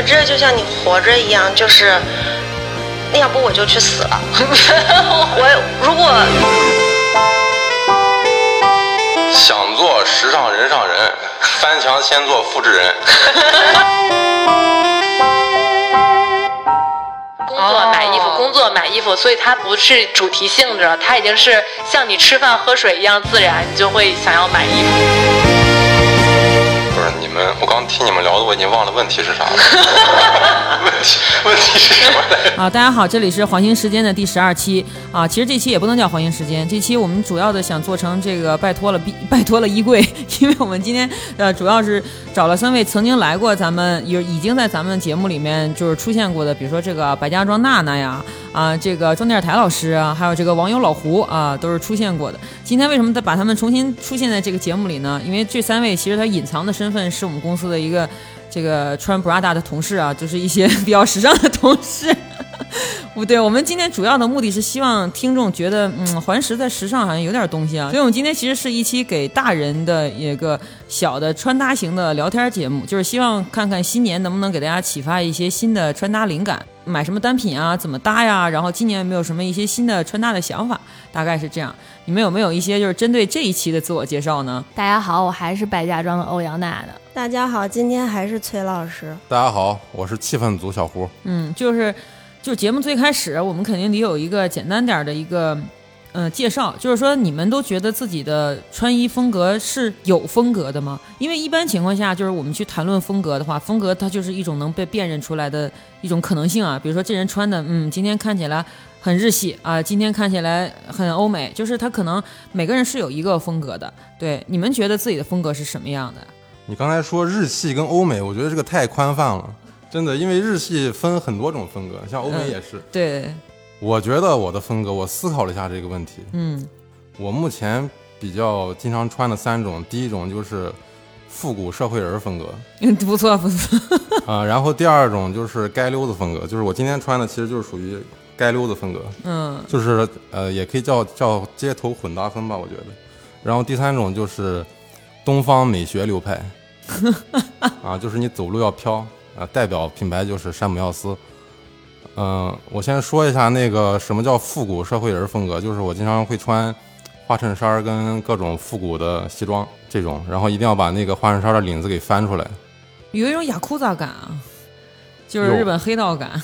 得这就像你活着一样，就是，那要不我就去死了。我如果想做时尚人上人，翻墙先做复制人。工作买衣服，工作买衣服，所以它不是主题性质了，它已经是像你吃饭喝水一样自然，你就会想要买衣服。不是你们，我刚听你们聊的，我已经忘了问题是啥了。问题问题是什么来着？啊，大家好，这里是黄金时间的第十二期啊。其实这期也不能叫黄金时间，这期我们主要的想做成这个拜托了逼拜托了衣柜，因为我们今天呃主要是找了三位曾经来过咱们有已经在咱们节目里面就是出现过的，比如说这个白家庄娜娜呀，啊这个庄电视台老师啊，还有这个网友老胡啊，都是出现过的。今天为什么再把他们重新出现在这个节目里呢？因为这三位其实他隐藏的身份是我们公司的一个。这个穿 Prada 的同事啊，就是一些 比较时尚的同事。不对，我们今天主要的目的是希望听众觉得，嗯，环石在时尚好像有点东西啊。所以我们今天其实是一期给大人的一个小的穿搭型的聊天节目，就是希望看看新年能不能给大家启发一些新的穿搭灵感，买什么单品啊，怎么搭呀？然后今年有没有什么一些新的穿搭的想法？大概是这样。你们有没有一些就是针对这一期的自我介绍呢？大家好，我还是白家庄的欧阳娜娜。大家好，今天还是崔老师。大家好，我是气氛组小胡。嗯，就是，就节目最开始，我们肯定得有一个简单点儿的一个，呃，介绍，就是说你们都觉得自己的穿衣风格是有风格的吗？因为一般情况下，就是我们去谈论风格的话，风格它就是一种能被辨认出来的一种可能性啊。比如说这人穿的，嗯，今天看起来很日系啊，今天看起来很欧美，就是他可能每个人是有一个风格的。对，你们觉得自己的风格是什么样的？你刚才说日系跟欧美，我觉得这个太宽泛了，真的，因为日系分很多种风格，像欧美也是。对，我觉得我的风格，我思考了一下这个问题，嗯。我目前比较经常穿的三种，第一种就是复古社会人风格，嗯，不错不错，啊、然后第二种就是街溜子风格，就是我今天穿的，其实就是属于街溜子风格，嗯。就是呃，也可以叫叫街头混搭风吧，我觉得。然后第三种就是东方美学流派，啊，就是你走路要飘啊，代表品牌就是山姆耀司。嗯、我先说一下那个什么叫复古社会人风格，就是我经常会穿花衬衫儿跟各种复古的西装这种，然后一定要把那个花衬衫的领子给翻出来。有一种雅库扎感啊，就是日本黑道感。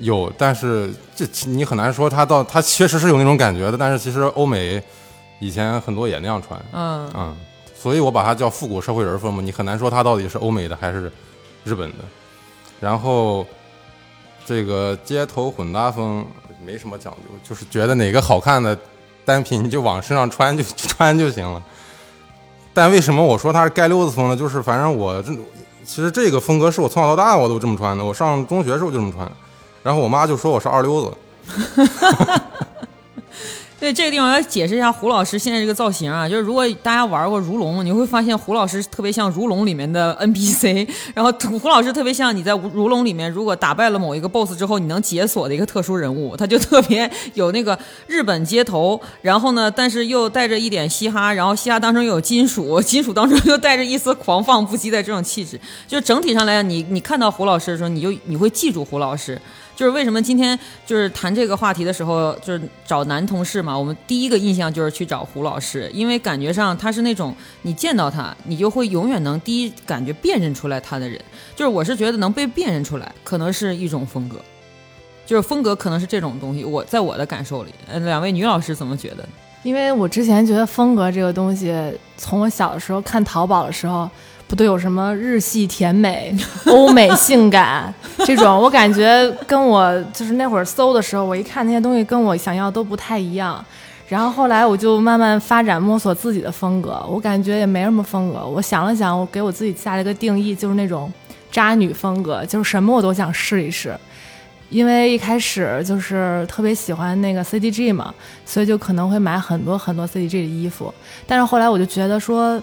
有，但是这你很难说它到它确实是有那种感觉的，但是其实欧美以前很多也那样穿，嗯嗯，所以我把它叫复古社会人风嘛，你很难说它到底是欧美的还是日本的。然后这个街头混搭风没什么讲究，就是觉得哪个好看的单品你就往身上穿就 穿就行了。但为什么我说它是街溜子风呢？就是反正我这其实这个风格是我从小到大我都这么穿的，我上中学时候就这么穿，然后我妈就说我是二溜子。哈哈哈哈对这个地方要解释一下胡老师现在这个造型啊，就是如果大家玩过如龙，你会发现胡老师特别像如龙里面的 NPC，然后胡老师特别像你在如龙里面如果打败了某一个 BOSS 之后，你能解锁的一个特殊人物，他就特别有那个日本街头，然后呢，但是又带着一点嘻哈，然后嘻哈当中有金属，金属当中又带着一丝狂放不羁的这种气质，就整体上来讲，你你看到胡老师的时候，你就你会记住胡老师。就是为什么今天就是谈这个话题的时候，就是找男同事嘛，我们第一个印象就是去找胡老师，因为感觉上他是那种你见到他，你就会永远能第一感觉辨认出来他的人。就是我是觉得能被辨认出来，可能是一种风格，就是风格可能是这种东西。我在我的感受里，呃，两位女老师怎么觉得？因为我之前觉得风格这个东西，从我小的时候看淘宝的时候，不都有什么日系甜美、欧美性感这种，我感觉跟我就是那会儿搜的时候，我一看那些东西跟我想要都不太一样。然后后来我就慢慢发展摸索自己的风格，我感觉也没什么风格。我想了想，我给我自己下了一个定义，就是那种渣女风格，就是什么我都想试一试。因为一开始就是特别喜欢那个 CDG 嘛，所以就可能会买很多很多 CDG 的衣服。但是后来我就觉得说，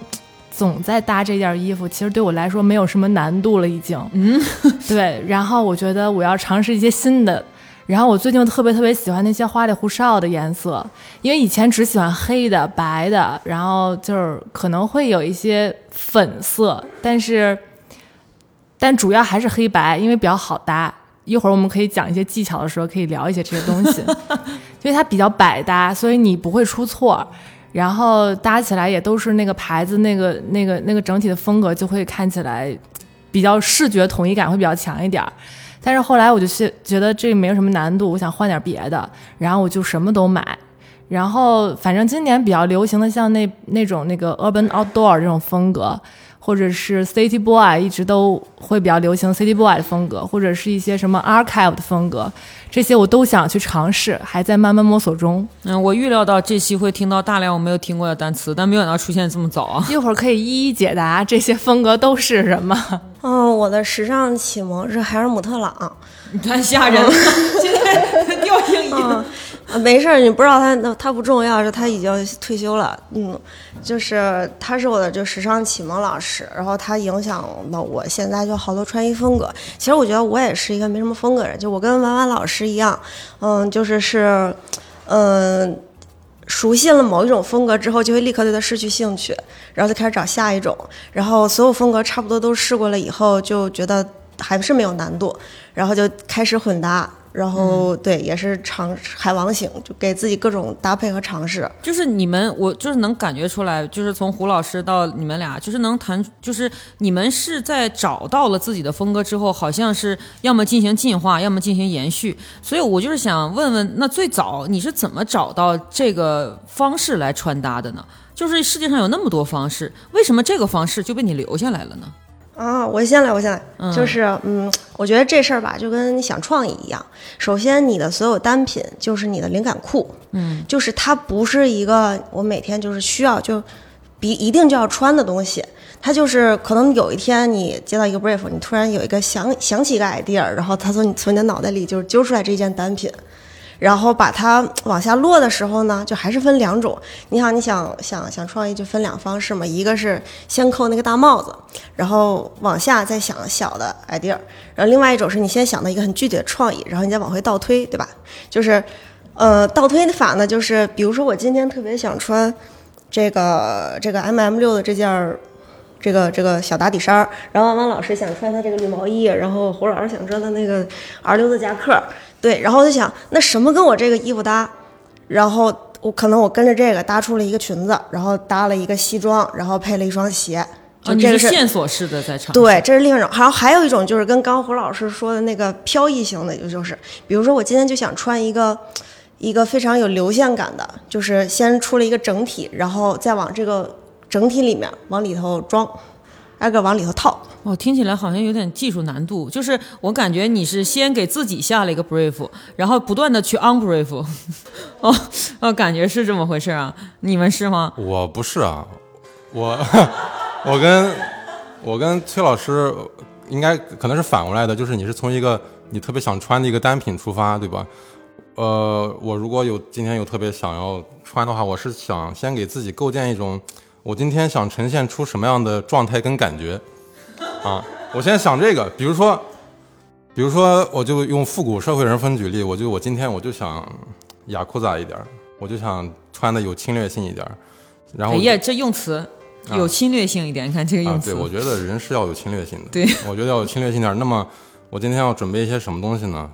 总在搭这件衣服，其实对我来说没有什么难度了，已经。嗯，对。然后我觉得我要尝试一些新的。然后我最近特别特别喜欢那些花里胡哨的颜色，因为以前只喜欢黑的、白的，然后就是可能会有一些粉色，但是。但主要还是黑白，因为比较好搭。一会儿我们可以讲一些技巧的时候，可以聊一些这些东西，因为它比较百搭，所以你不会出错。然后搭起来也都是那个牌子，那个那个那个整体的风格就会看起来比较视觉统一感会比较强一点儿。但是后来我就是觉得这没有什么难度，我想换点别的，然后我就什么都买。然后反正今年比较流行的像那那种那个 urban outdoor 这种风格。或者是 City Boy 一直都会比较流行 City Boy 的风格，或者是一些什么 Archive 的风格，这些我都想去尝试，还在慢慢摸索中。嗯，我预料到这期会听到大量我没有听过的单词，但没想到出现这么早啊！一会儿可以一一解答这些风格都是什么。嗯，我的时尚启蒙是海尔姆特朗，你太吓人了，现在调性一。没事儿，你不知道他，那他不重要，是他已经退休了。嗯，就是他是我的就时尚启蒙老师，然后他影响了我现在就好多穿衣风格。其实我觉得我也是一个没什么风格人，就我跟婉婉老师一样，嗯，就是是，嗯，熟悉了某一种风格之后，就会立刻对它失去兴趣，然后就开始找下一种，然后所有风格差不多都试过了以后，就觉得还是没有难度，然后就开始混搭。然后对，也是尝海王星，就给自己各种搭配和尝试。就是你们，我就是能感觉出来，就是从胡老师到你们俩，就是能谈，就是你们是在找到了自己的风格之后，好像是要么进行进化，要么进行延续。所以我就是想问问，那最早你是怎么找到这个方式来穿搭的呢？就是世界上有那么多方式，为什么这个方式就被你留下来了呢？啊，我先来，我先来，就是，嗯，我觉得这事儿吧，就跟你想创意一样。首先，你的所有单品就是你的灵感库，嗯，就是它不是一个我每天就是需要就，比一定就要穿的东西，它就是可能有一天你接到一个 brief，你突然有一个想想起一个 idea，然后它从你从你的脑袋里就是揪出来这件单品。然后把它往下落的时候呢，就还是分两种。你想，你想想想创意，就分两方式嘛。一个是先扣那个大帽子，然后往下再想小的 idea。然后另外一种是你先想到一个很具体的创意，然后你再往回倒推，对吧？就是，呃，倒推的法呢，就是比如说我今天特别想穿这个这个 M M 六的这件儿这个这个小打底衫儿，然后汪老师想穿他这个绿毛衣，然后胡老师想穿他那个 R 溜子夹克。对，然后我就想，那什么跟我这个衣服搭？然后我可能我跟着这个搭出了一个裙子，然后搭了一个西装，然后配了一双鞋。就这个是线索式的在场。对，这是另一种。还有还有一种就是跟刚胡老师说的那个飘逸型的，就就是比如说我今天就想穿一个一个非常有流线感的，就是先出了一个整体，然后再往这个整体里面往里头装。挨个往里头套，哦，听起来好像有点技术难度。就是我感觉你是先给自己下了一个 brief，然后不断的去 unbrief，。哦，哦，感觉是这么回事啊？你们是吗？我不是啊，我我 跟我跟崔老师应该可能是反过来的，就是你是从一个你特别想穿的一个单品出发，对吧？呃，我如果有今天有特别想要穿的话，我是想先给自己构建一种。我今天想呈现出什么样的状态跟感觉，啊，我先想这个，比如说，比如说，我就用复古社会人风举例，我就我今天我就想雅库扎一点，我就想穿的有侵略性一点，然后，哎呀，这用词有侵略性一点，你看这个用词，对我觉得人是要有侵略性的，对我觉得要有侵略性点。那么我今天要准备一些什么东西呢？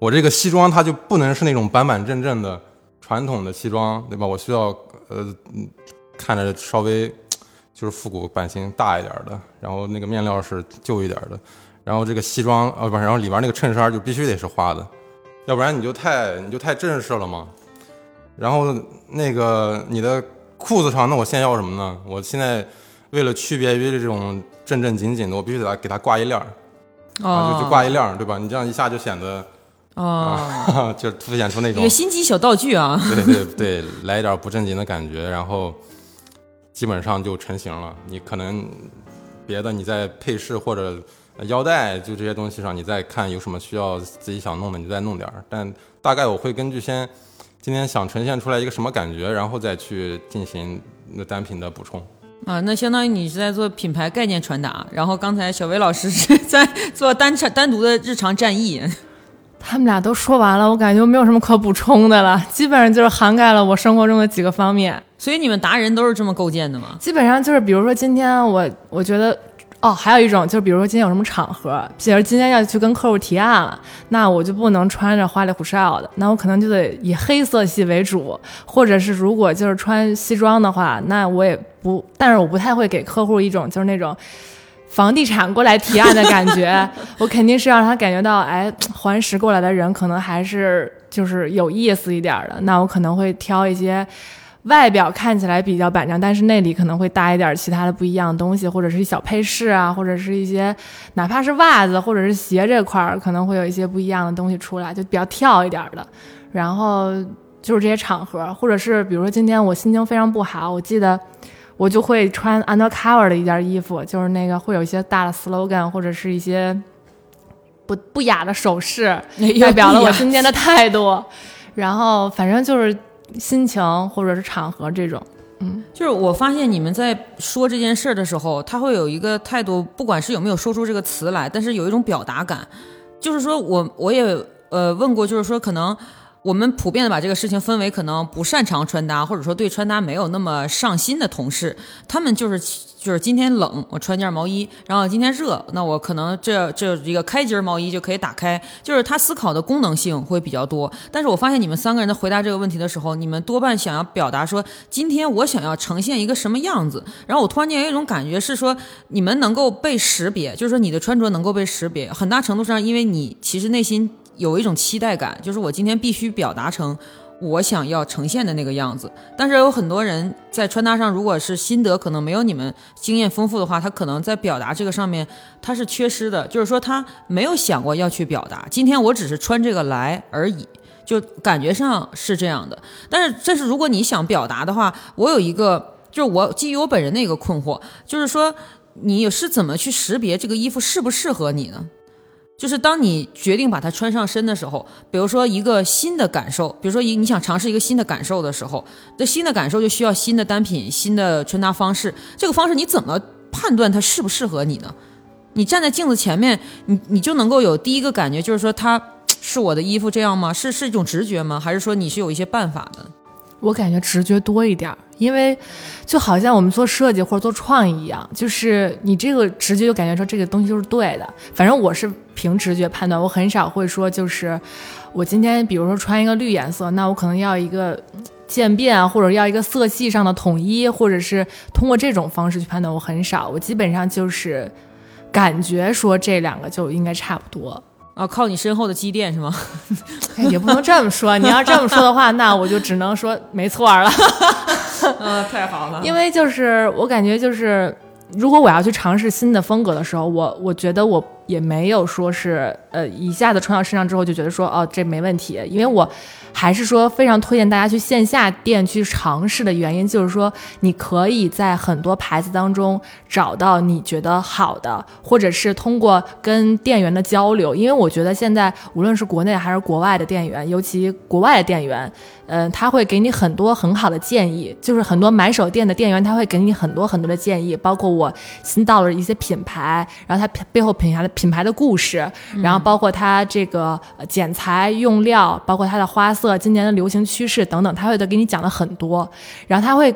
我这个西装它就不能是那种板板正正的传统的西装，对吧？我需要呃。看着稍微 就是复古版型大一点的，然后那个面料是旧一点的，然后这个西装啊不，然后里边那个衬衫就必须得是花的，要不然你就太你就太正式了嘛。然后那个你的裤子上，那我现在要什么呢？我现在为了区别于这种正正经经的，我必须得给它挂一链儿，啊就就挂一链儿，对吧？你这样一下就显得啊，就凸显出那种一个心机小道具啊，对对对，来一点不正经的感觉，然后。基本上就成型了。你可能别的你在配饰或者腰带就这些东西上，你再看有什么需要自己想弄的，你再弄点儿。但大概我会根据先今天想呈现出来一个什么感觉，然后再去进行那单品的补充。啊，那相当于你是在做品牌概念传达，然后刚才小薇老师是 在做单产单独的日常战役。他们俩都说完了，我感觉没有什么可补充的了，基本上就是涵盖了我生活中的几个方面。所以你们达人都是这么构建的吗？基本上就是，比如说今天我我觉得哦，还有一种就是，比如说今天有什么场合，比如今天要去跟客户提案了，那我就不能穿着花里胡哨的，那我可能就得以黑色系为主，或者是如果就是穿西装的话，那我也不，但是我不太会给客户一种就是那种房地产过来提案的感觉，我肯定是让他感觉到，哎，环石过来的人可能还是就是有意思一点的，那我可能会挑一些。外表看起来比较板正，但是内里可能会搭一点其他的不一样的东西，或者是一小配饰啊，或者是一些哪怕是袜子或者是鞋这块儿，可能会有一些不一样的东西出来，就比较跳一点的。然后就是这些场合，或者是比如说今天我心情非常不好，我记得我就会穿 undercover 的一件衣服，就是那个会有一些大的 slogan 或者是一些不不雅的手势，代表了我今天的态度。然后反正就是。心情或者是场合这种，嗯，就是我发现你们在说这件事的时候，他会有一个态度，不管是有没有说出这个词来，但是有一种表达感，就是说我我也呃问过，就是说可能。我们普遍的把这个事情分为可能不擅长穿搭，或者说对穿搭没有那么上心的同事，他们就是就是今天冷，我穿件毛衣，然后今天热，那我可能这这一个开襟毛衣就可以打开，就是他思考的功能性会比较多。但是我发现你们三个人在回答这个问题的时候，你们多半想要表达说今天我想要呈现一个什么样子，然后我突然间有一种感觉是说你们能够被识别，就是说你的穿着能够被识别，很大程度上因为你其实内心。有一种期待感，就是我今天必须表达成我想要呈现的那个样子。但是有很多人在穿搭上，如果是心得可能没有你们经验丰富的话，他可能在表达这个上面他是缺失的，就是说他没有想过要去表达。今天我只是穿这个来而已，就感觉上是这样的。但是这是如果你想表达的话，我有一个就是我基于我本人的一个困惑，就是说你是怎么去识别这个衣服适不适合你呢？就是当你决定把它穿上身的时候，比如说一个新的感受，比如说一你想尝试一个新的感受的时候，这新的感受就需要新的单品、新的穿搭方式。这个方式你怎么判断它适不适合你呢？你站在镜子前面，你你就能够有第一个感觉，就是说它 是我的衣服这样吗？是是一种直觉吗？还是说你是有一些办法的？我感觉直觉多一点。因为，就好像我们做设计或者做创意一样，就是你这个直觉就感觉说这个东西就是对的。反正我是凭直觉判断，我很少会说就是我今天比如说穿一个绿颜色，那我可能要一个渐变啊，或者要一个色系上的统一，或者是通过这种方式去判断。我很少，我基本上就是感觉说这两个就应该差不多。啊，靠你身后的积淀是吗？也不能这么说。你要这么说的话，那我就只能说没错了。嗯，太好了。因为就是我感觉就是，如果我要去尝试新的风格的时候，我我觉得我也没有说是呃一下子穿到身上之后就觉得说哦这没问题，因为我。还是说非常推荐大家去线下店去尝试的原因，就是说你可以在很多牌子当中找到你觉得好的，或者是通过跟店员的交流，因为我觉得现在无论是国内还是国外的店员，尤其国外的店员，嗯，他会给你很多很好的建议，就是很多买手店的店员他会给你很多很多的建议，包括我新到了一些品牌，然后它背后品牌的品牌的故事，然后包括它这个剪裁用料，包括它的花。色今年的流行趋势等等，他会都给你讲了很多，然后他会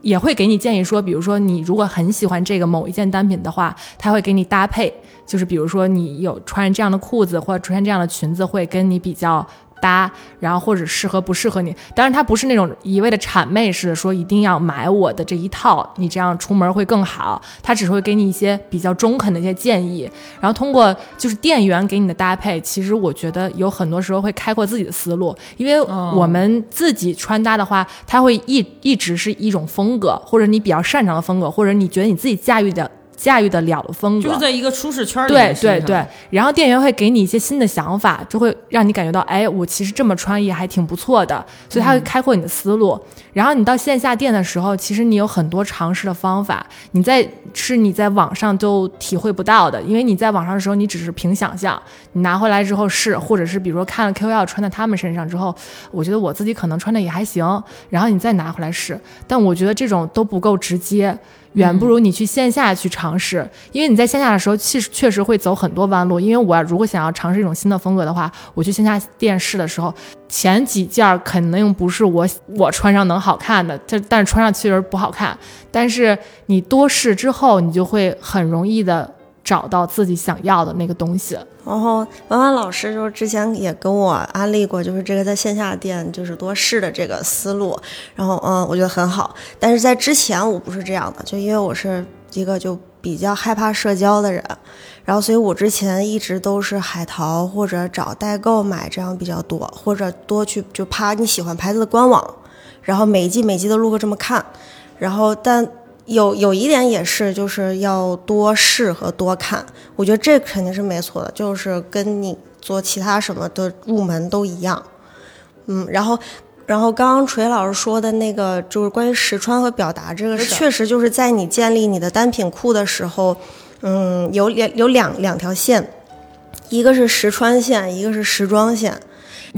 也会给你建议说，比如说你如果很喜欢这个某一件单品的话，他会给你搭配，就是比如说你有穿这样的裤子或者穿这样的裙子，会跟你比较。搭，然后或者适合不适合你，当然他不是那种一味的谄媚式的说一定要买我的这一套，你这样出门会更好。他只会给你一些比较中肯的一些建议，然后通过就是店员给你的搭配，其实我觉得有很多时候会开阔自己的思路，因为我们自己穿搭的话，它会一一直是一种风格，或者你比较擅长的风格，或者你觉得你自己驾驭的。驾驭得了的风格，就是在一个舒适圈里。对对对，然后店员会给你一些新的想法，就会让你感觉到，哎，我其实这么穿也还挺不错的，所以他会开阔你的思路。然后你到线下店的时候，其实你有很多尝试的方法，你在是你在网上都体会不到的，因为你在网上的时候，你只是凭想象，你拿回来之后试，或者是比如说看了 KOL 穿在他们身上之后，我觉得我自己可能穿的也还行，然后你再拿回来试，但我觉得这种都不够直接。远不如你去线下去尝试，因为你在线下的时候，其实确实会走很多弯路。因为我如果想要尝试一种新的风格的话，我去线下店试的时候，前几件肯定不是我我穿上能好看的，这但是穿上确实不好看。但是你多试之后，你就会很容易的找到自己想要的那个东西。然后婉婉老师就是之前也跟我安利过，就是这个在线下店就是多试的这个思路，然后嗯，我觉得很好。但是在之前我不是这样的，就因为我是一个就比较害怕社交的人，然后所以我之前一直都是海淘或者找代购买这样比较多，或者多去就趴你喜欢牌子的官网，然后每一季每季的录个这么看，然后但。有有一点也是，就是要多试和多看，我觉得这肯定是没错的，就是跟你做其他什么的入门都一样。嗯，然后，然后刚刚锤老师说的那个，就是关于实穿和表达这个事，确实就是在你建立你的单品库的时候，嗯，有两有两两条线，一个是实穿线，一个是时装线。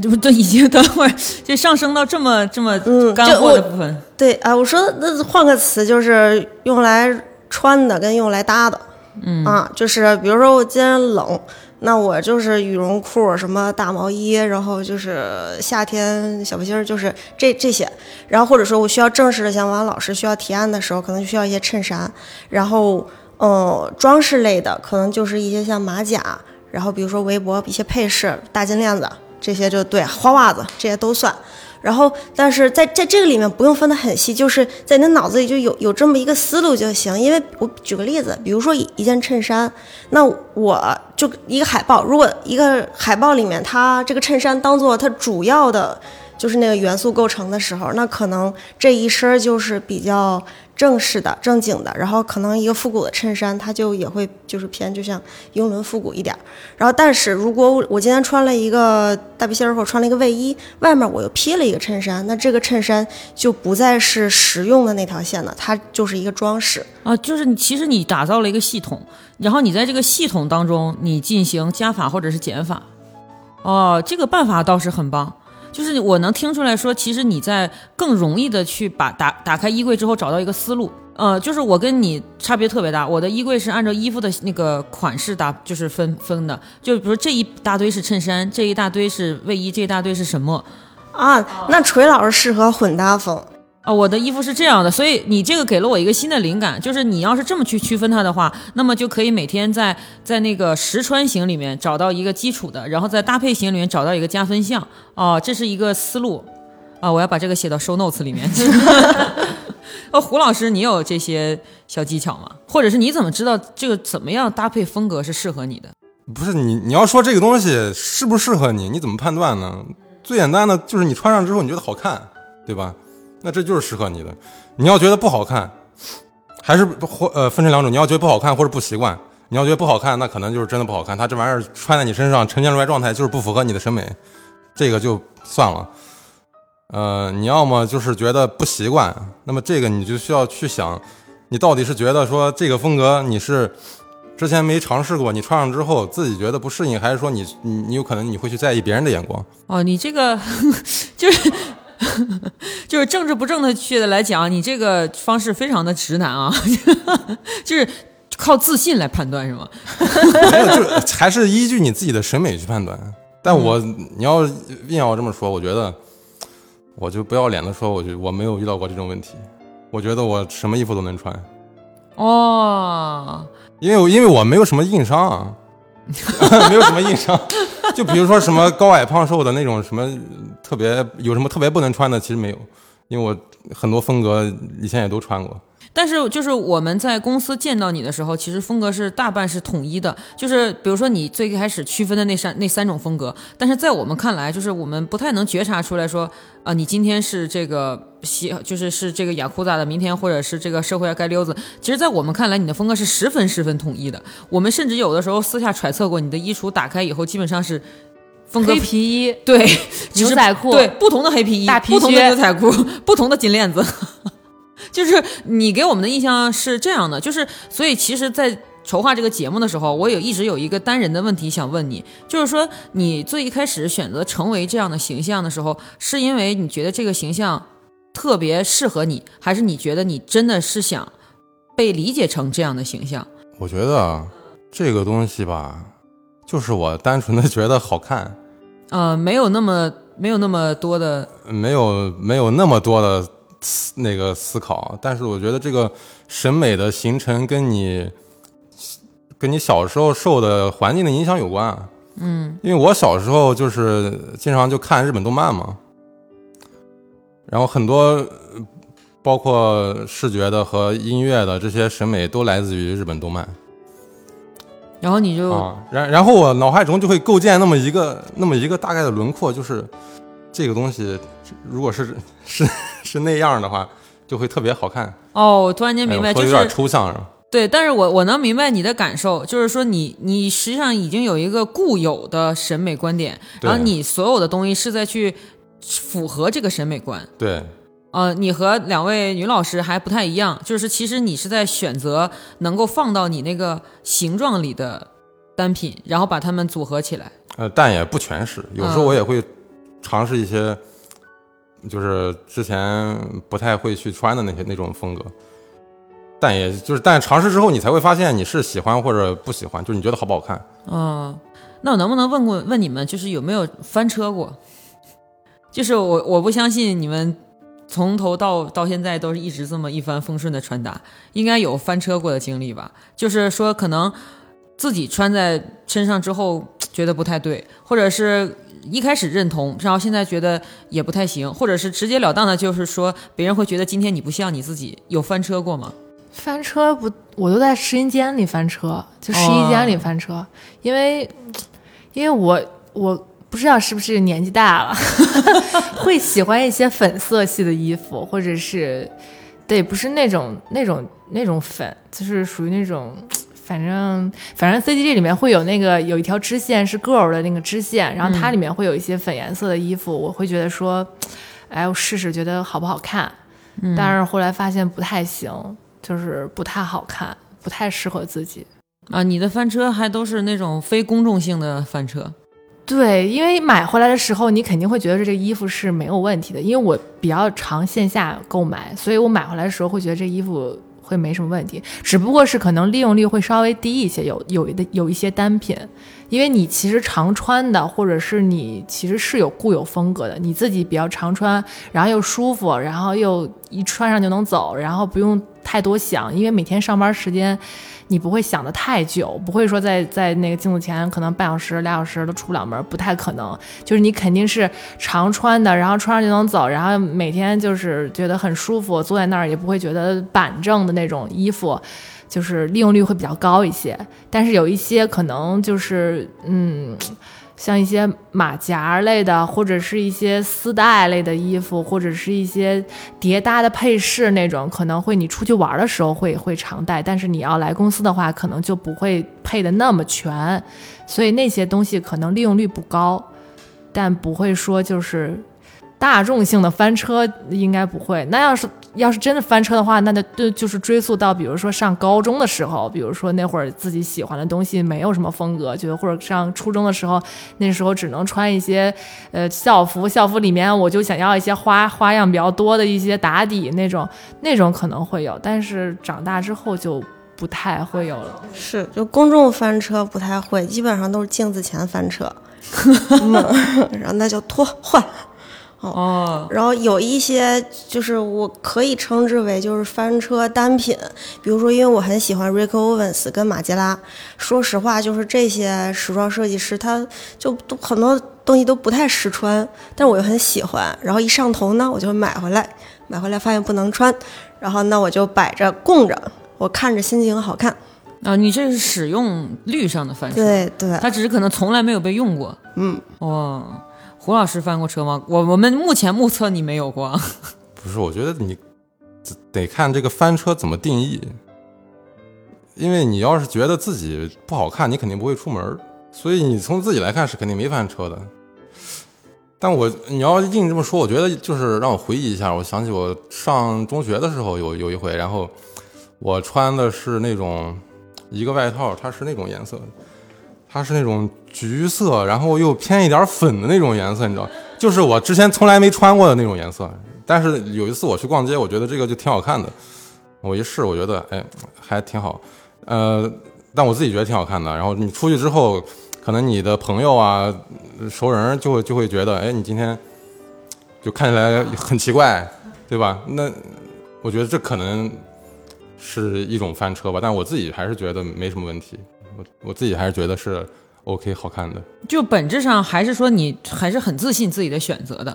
这不都已经等会儿就上升到这么这么嗯干货的部分？对啊，我说那换个词，就是用来穿的跟用来搭的，嗯啊，就是比如说我今天冷，那我就是羽绒裤、什么大毛衣，然后就是夏天小背心儿，就是这这些。然后或者说我需要正式的，像王老师需要提案的时候，可能就需要一些衬衫。然后，呃，装饰类的可能就是一些像马甲，然后比如说围脖、一些配饰、大金链子。这些就对，花袜子这些都算。然后，但是在在这个里面不用分得很细，就是在你脑子里就有有这么一个思路就行。因为我举个例子，比如说一件衬衫，那我就一个海报，如果一个海报里面它这个衬衫当做它主要的就是那个元素构成的时候，那可能这一身就是比较。正式的、正经的，然后可能一个复古的衬衫，它就也会就是偏就像英伦复古一点。然后，但是如果我今天穿了一个大背心儿或穿了一个卫衣，外面我又披了一个衬衫，那这个衬衫就不再是实用的那条线了，它就是一个装饰啊。就是你其实你打造了一个系统，然后你在这个系统当中你进行加法或者是减法。哦，这个办法倒是很棒。就是我能听出来说，其实你在更容易的去把打打开衣柜之后找到一个思路，呃，就是我跟你差别特别大。我的衣柜是按照衣服的那个款式打，就是分分的。就比如这一大堆是衬衫，这一大堆是卫衣，这一大堆是什么？啊，那锤老师适合混搭风。啊，我的衣服是这样的，所以你这个给了我一个新的灵感，就是你要是这么去区分它的话，那么就可以每天在在那个实穿型里面找到一个基础的，然后在搭配型里面找到一个加分项。哦，这是一个思路，啊，我要把这个写到 show notes 里面。哦，胡老师，你有这些小技巧吗？或者是你怎么知道这个怎么样搭配风格是适合你的？不是你，你要说这个东西适不适合你，你怎么判断呢？最简单的就是你穿上之后你觉得好看，对吧？那这就是适合你的。你要觉得不好看，还是或呃分成两种。你要觉得不好看或者不习惯，你要觉得不好看，那可能就是真的不好看。它这玩意儿穿在你身上呈现出来状态就是不符合你的审美，这个就算了。呃，你要么就是觉得不习惯，那么这个你就需要去想，你到底是觉得说这个风格你是之前没尝试过，你穿上之后自己觉得不适应，还是说你你你有可能你会去在意别人的眼光？哦，你这个 就是。就是政治不正确的来讲，你这个方式非常的直男啊，就是靠自信来判断是吗？没有，就是还是依据你自己的审美去判断。但我你要硬要这么说，我觉得我就不要脸的说，我就我没有遇到过这种问题。我觉得我什么衣服都能穿。哦，因为因为我没有什么硬伤啊。没有什么硬伤，就比如说什么高矮胖瘦的那种，什么特别有什么特别不能穿的，其实没有，因为我很多风格以前也都穿过。但是就是我们在公司见到你的时候，其实风格是大半是统一的。就是比如说你最开始区分的那三那三种风格，但是在我们看来，就是我们不太能觉察出来说，啊，你今天是这个西，就是是这个雅库扎的，明天或者是这个社会街溜子。其实，在我们看来，你的风格是十分十分统一的。我们甚至有的时候私下揣测过，你的衣橱打开以后，基本上是风格黑皮衣，对牛仔裤，对不同的黑皮衣，大皮不同的牛仔裤，不同的金链子。就是你给我们的印象是这样的，就是所以其实，在筹划这个节目的时候，我有一直有一个单人的问题想问你，就是说你最一开始选择成为这样的形象的时候，是因为你觉得这个形象特别适合你，还是你觉得你真的是想被理解成这样的形象？我觉得啊这个东西吧，就是我单纯的觉得好看，呃，没有那么没有那么多的，没有没有那么多的思那个思考，但是我觉得这个审美的形成跟你跟你小时候受的环境的影响有关。嗯，因为我小时候就是经常就看日本动漫嘛，然后很多呃包括视觉的和音乐的这些审美都来自于日本动漫。然后你就、啊，然然后我脑海中就会构建那么一个那么一个大概的轮廓，就是这个东西如果是是 是那样的话，就会特别好看。哦，我突然间明白，哎我有点就是抽象是吧？对，但是我我能明白你的感受，就是说你你实际上已经有一个固有的审美观点，然后你所有的东西是在去符合这个审美观。对呃，你和两位女老师还不太一样，就是其实你是在选择能够放到你那个形状里的单品，然后把它们组合起来。呃，但也不全是，有时候嗯我也会尝试一些，就是之前不太会去穿的那些那种风格。但也就是，但尝试之后，你才会发现你是喜欢或者不喜欢，就是你觉得好不好看。嗯，那我能不能问过问你们，就是有没有翻车过？就是我我不相信你们从头到到现在都是一直这么一帆风顺的穿搭，应该有翻车过的经历吧？就是说可能自己穿在身上之后觉得不太对，或者是一开始认同，然后现在觉得也不太行，或者是直截了当的，就是说别人会觉得今天你不像你自己，有翻车过吗？翻车不，我都在试衣间里翻车，就试衣间里翻车，因为因为我我不知道是不是年纪大了，会喜欢一些粉色系的衣服，或者是对，不是那种那种那种粉，就是属于那种。反正反正 CDG 里面会有那个有一条支线是 girl 的那个支线，然后它里面会有一些粉颜色的衣服，我会觉得说，哎，我试试觉得好不好看，但是后来发现不太行，就是不太好看，不太适合自己。啊，你的翻车还都是那种非公众性的翻车。对，因为买回来的时候，你肯定会觉得这个衣服是没有问题的。因为我比较常线下购买，所以我买回来的时候会觉得这衣服会没什么问题，只不过是可能利用率会稍微低一些，有有的有一些单品，因为你其实常穿的，或者是你其实是有固有风格的，你自己比较常穿，然后又舒服，然后又一穿上就能走，然后不用太多想，因为每天上班时间。你不会想的太久，不会说在在那个镜子前可能半小时、俩小时都出不了门，不太可能。就是你肯定是常穿的，然后穿上就能走，然后每天就是觉得很舒服，坐在那儿也不会觉得板正的那种衣服，就是利用率会比较高一些。但是有一些可能就是嗯。像一些马甲类的，或者是一些丝带类的衣服，或者是一些叠搭的配饰那种，可能会你出去玩的时候会会常带，但是你要来公司的话，可能就不会配的那么全，所以那些东西可能利用率不高，但不会说就是大众性的翻车应该不会。那要是要是真的翻车的话，那就就就是追溯到比如说上高中的时候，比如说那会儿自己喜欢的东西没有什么风格，就或者上初中的时候，那时候只能穿一些呃校服，校服里面我就想要一些花花样比较多的一些打底那种，那种可能会有，但是长大之后就不太会有了。是，就公众翻车不太会，基本上都是镜子前翻车，嗯、然后那就脱换。哦，然后有一些就是我可以称之为就是翻车单品，比如说因为我很喜欢 Rick Owens 跟马吉拉，说实话就是这些时装设计师他就都很多东西都不太实穿，但是我又很喜欢，然后一上头呢我就买回来，买回来发现不能穿，然后那我就摆着供着，我看着心情好看。啊，你这是使用率上的翻车，对对，它只是可能从来没有被用过。嗯，哦，胡老师翻过车吗？我我们目前目测你没有过。不是，我觉得你得看这个翻车怎么定义。因为你要是觉得自己不好看，你肯定不会出门，所以你从自己来看是肯定没翻车的。但我你要硬这么说，我觉得就是让我回忆一下，我想起我上中学的时候有有一回，然后我穿的是那种一个外套，它是那种颜色，它是那种橘色，然后又偏一点粉的那种颜色，你知道，就是我之前从来没穿过的那种颜色。但是有一次我去逛街，我觉得这个就挺好看的，我一试，我觉得哎还挺好，呃，但我自己觉得挺好看的。然后你出去之后，可能你的朋友啊、熟人就会就会觉得，哎，你今天就看起来很奇怪，对吧？那我觉得这可能是一种翻车吧，但我自己还是觉得没什么问题。我我自己还是觉得是 OK 好看的。就本质上还是说你还是很自信自己的选择的。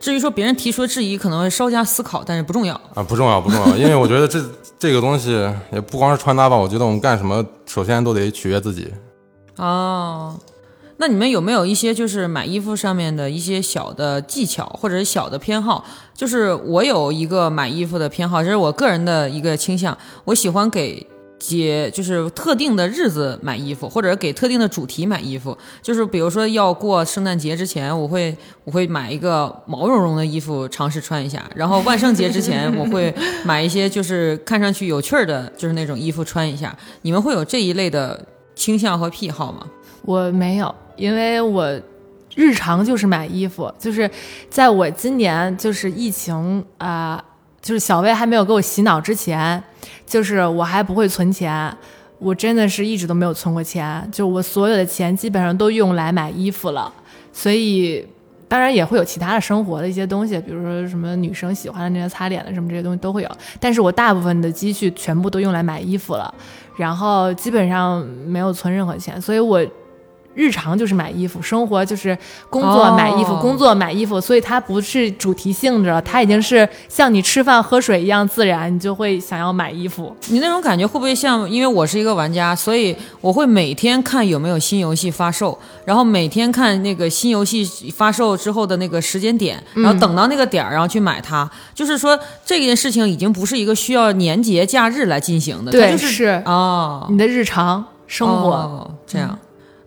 至于说别人提出的质疑，可能会稍加思考，但是不重要。啊，不重要，不重要，因为我觉得这这个东西也不光是穿搭吧，我觉得我们干什么，首先都得取悦自己。哦，那你们有没有一些就是买衣服上面的一些小的技巧或者是小的偏好？就是我有一个买衣服的偏好，这是我个人的一个倾向，我喜欢给。节就是特定的日子买衣服，或者给特定的主题买衣服。就是比如说要过圣诞节之前，我会我会买一个毛茸茸的衣服尝试穿一下。然后万圣节之前，我会 买一些就是看上去有趣儿的，就是那种衣服穿一下。你们会有这一类的倾向和癖好吗？我没有，因为我日常就是买衣服，就是在我今年就是疫情啊。就是小薇还没有给我洗脑之前，就是我还不会存钱，我真的是一直都没有存过钱，就我所有的钱基本上都用来买衣服了，所以当然也会有其他的生活的一些东西，比如说什么女生喜欢的那些擦脸的什么这些东西都会有，但是我大部分的积蓄全部都用来买衣服了，然后基本上没有存任何钱，所以我。日常就是买衣服，生活就是工作买衣服，工作买衣服，所以它不是主题性质了，它已经是像你吃饭喝水一样自然，你就会想要买衣服。你那种感觉会不会像？因为我是一个玩家，所以我会每天看有没有新游戏发售，然后每天看那个新游戏发售之后的那个时间点，然后等到那个点儿，然后去买它。就是说这件事情已经不是一个需要年节假日来进行的，对，就是哦，你的日常生活这样。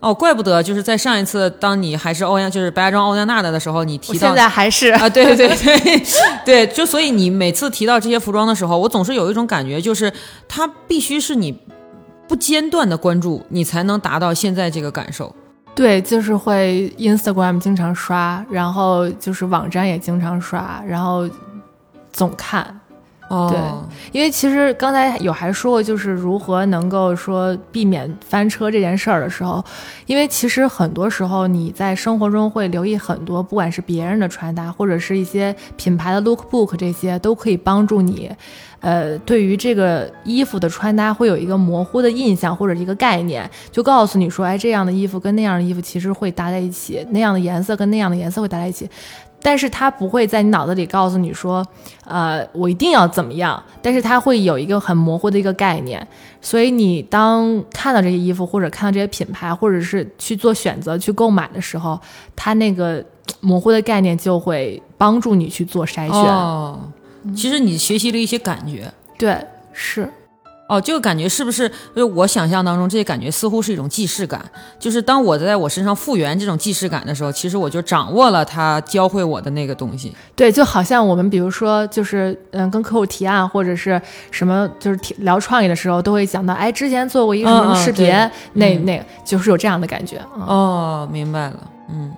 哦，怪不得就是在上一次，当你还是欧阳，就是白家庄欧阳娜娜的时候，你提到现在还是啊，对对对对，就所以你每次提到这些服装的时候，我总是有一种感觉，就是它必须是你不间断的关注，你才能达到现在这个感受。对，就是会 Instagram 经常刷，然后就是网站也经常刷，然后总看。对，因为其实刚才有还说过，就是如何能够说避免翻车这件事儿的时候，因为其实很多时候你在生活中会留意很多，不管是别人的穿搭，或者是一些品牌的 look book，这些都可以帮助你，呃，对于这个衣服的穿搭会有一个模糊的印象或者一个概念，就告诉你说，哎，这样的衣服跟那样的衣服其实会搭在一起，那样的颜色跟那样的颜色会搭在一起。但是他不会在你脑子里告诉你说，呃，我一定要怎么样。但是他会有一个很模糊的一个概念，所以你当看到这些衣服，或者看到这些品牌，或者是去做选择、去购买的时候，他那个模糊的概念就会帮助你去做筛选。哦，其实你学习了一些感觉，对，是。哦，这个感觉是不是？因为我想象当中，这些感觉似乎是一种既视感。就是当我在我身上复原这种既视感的时候，其实我就掌握了他教会我的那个东西。对，就好像我们比如说，就是嗯，跟客户提案或者是什么，就是聊创意的时候，都会讲到，哎，之前做过一个什么视频，那那个就是有这样的感觉。哦，明白了，嗯。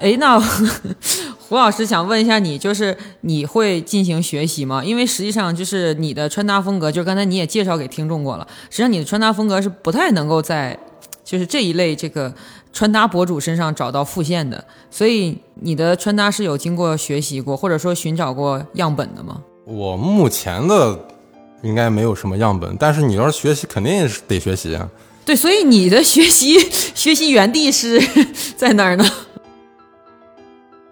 哎，那 胡老师想问一下你，就是你会进行学习吗？因为实际上就是你的穿搭风格，就刚才你也介绍给听众过了。实际上你的穿搭风格是不太能够在就是这一类这个穿搭博主身上找到复现的，所以你的穿搭是有经过学习过，或者说寻找过样本的吗？我目前的应该没有什么样本，但是你要是学习，肯定是得学习啊。对，所以你的学习 学习原地是 在哪儿呢？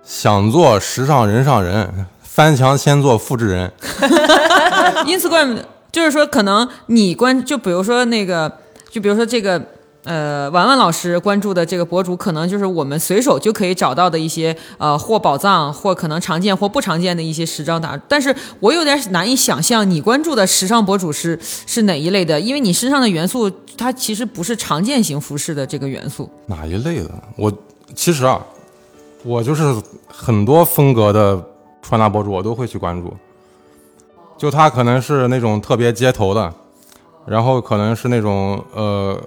想做时尚人上人，翻墙先做复制人。Instagram 就是说，可能你关就比如说那个，就比如说这个呃，婉婉老师关注的这个博主，可能就是我们随手就可以找到的一些呃，或宝藏，或可能常见或不常见的一些时装达。但是我有点难以想象，你关注的时尚博主是是哪一类的？因为你身上的元素，它其实不是常见型服饰的这个元素。哪一类的？我其实啊。我就是很多风格的穿搭博主，我都会去关注。就他可能是那种特别街头的，然后可能是那种呃，